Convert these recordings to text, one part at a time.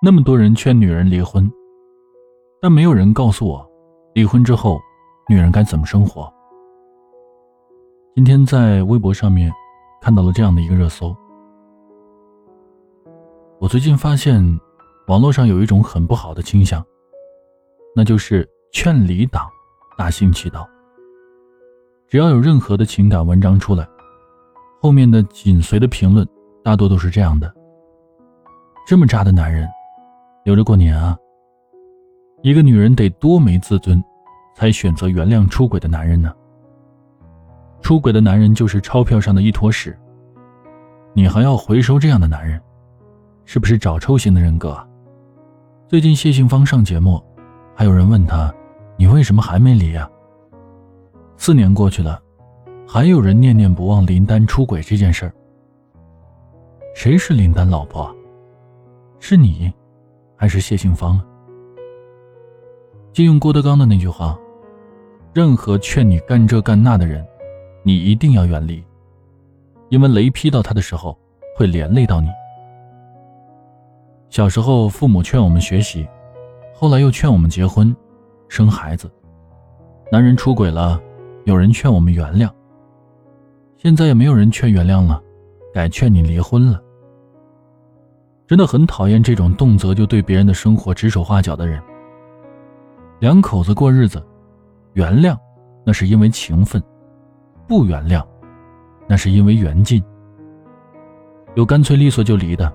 那么多人劝女人离婚，但没有人告诉我，离婚之后，女人该怎么生活。今天在微博上面看到了这样的一个热搜。我最近发现，网络上有一种很不好的倾向，那就是劝离党大行其道。只要有任何的情感文章出来，后面的紧随的评论大多都是这样的：这么渣的男人，留着过年啊！一个女人得多没自尊，才选择原谅出轨的男人呢？出轨的男人就是钞票上的一坨屎，你还要回收这样的男人，是不是找抽型的人格？最近谢杏芳上节目，还有人问她：“你为什么还没离啊？”四年过去了，还有人念念不忘林丹出轨这件事儿。谁是林丹老婆？是你，还是谢杏芳？借用郭德纲的那句话：“任何劝你干这干那的人。”你一定要远离，因为雷劈到他的时候会连累到你。小时候，父母劝我们学习，后来又劝我们结婚、生孩子。男人出轨了，有人劝我们原谅。现在也没有人劝原谅了，改劝你离婚了。真的很讨厌这种动辄就对别人的生活指手画脚的人。两口子过日子，原谅那是因为情分。不原谅，那是因为缘尽。有干脆利索就离的，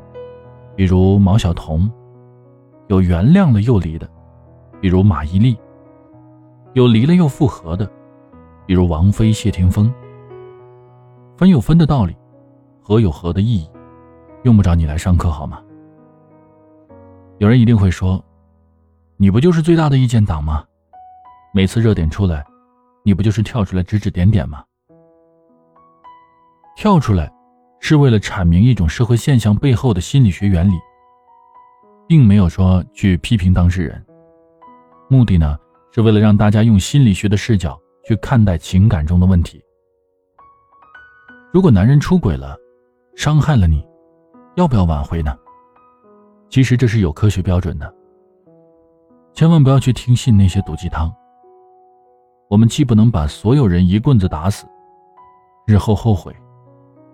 比如毛晓彤；有原谅了又离的，比如马伊琍；有离了又复合的，比如王菲、谢霆锋。分有分的道理，合有合的意义，用不着你来上课好吗？有人一定会说，你不就是最大的意见党吗？每次热点出来，你不就是跳出来指指点点吗？跳出来，是为了阐明一种社会现象背后的心理学原理，并没有说去批评当事人。目的呢，是为了让大家用心理学的视角去看待情感中的问题。如果男人出轨了，伤害了你，要不要挽回呢？其实这是有科学标准的。千万不要去听信那些毒鸡汤。我们既不能把所有人一棍子打死，日后后悔。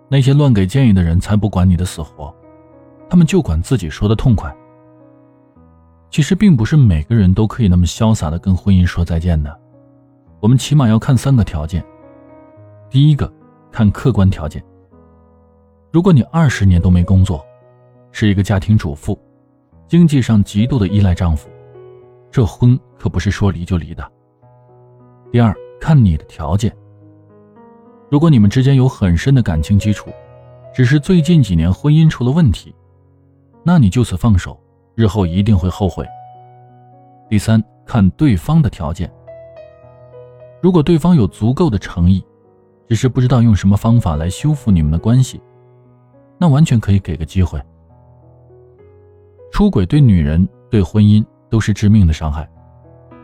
那些乱给建议的人才不管你的死活，他们就管自己说的痛快。其实并不是每个人都可以那么潇洒的跟婚姻说再见的，我们起码要看三个条件。第一个，看客观条件。如果你二十年都没工作，是一个家庭主妇，经济上极度的依赖丈夫，这婚可不是说离就离的。第二，看你的条件。如果你们之间有很深的感情基础，只是最近几年婚姻出了问题，那你就此放手，日后一定会后悔。第三，看对方的条件。如果对方有足够的诚意，只是不知道用什么方法来修复你们的关系，那完全可以给个机会。出轨对女人、对婚姻都是致命的伤害，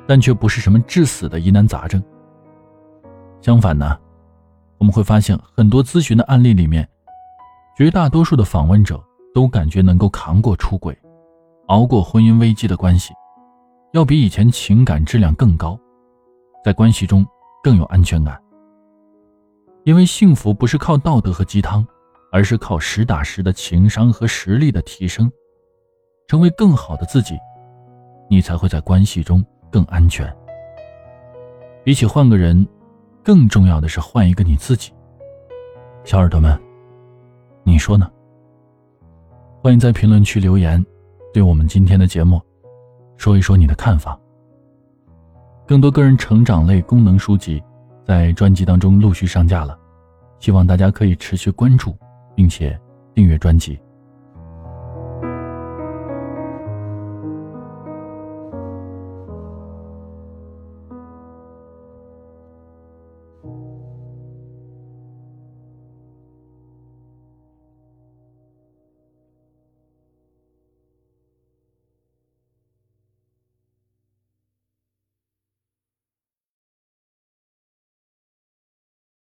但却不是什么致死的疑难杂症。相反呢？我们会发现，很多咨询的案例里面，绝大多数的访问者都感觉能够扛过出轨，熬过婚姻危机的关系，要比以前情感质量更高，在关系中更有安全感。因为幸福不是靠道德和鸡汤，而是靠实打实的情商和实力的提升，成为更好的自己，你才会在关系中更安全。比起换个人。更重要的是换一个你自己，小耳朵们，你说呢？欢迎在评论区留言，对我们今天的节目说一说你的看法。更多个人成长类功能书籍在专辑当中陆续上架了，希望大家可以持续关注，并且订阅专辑。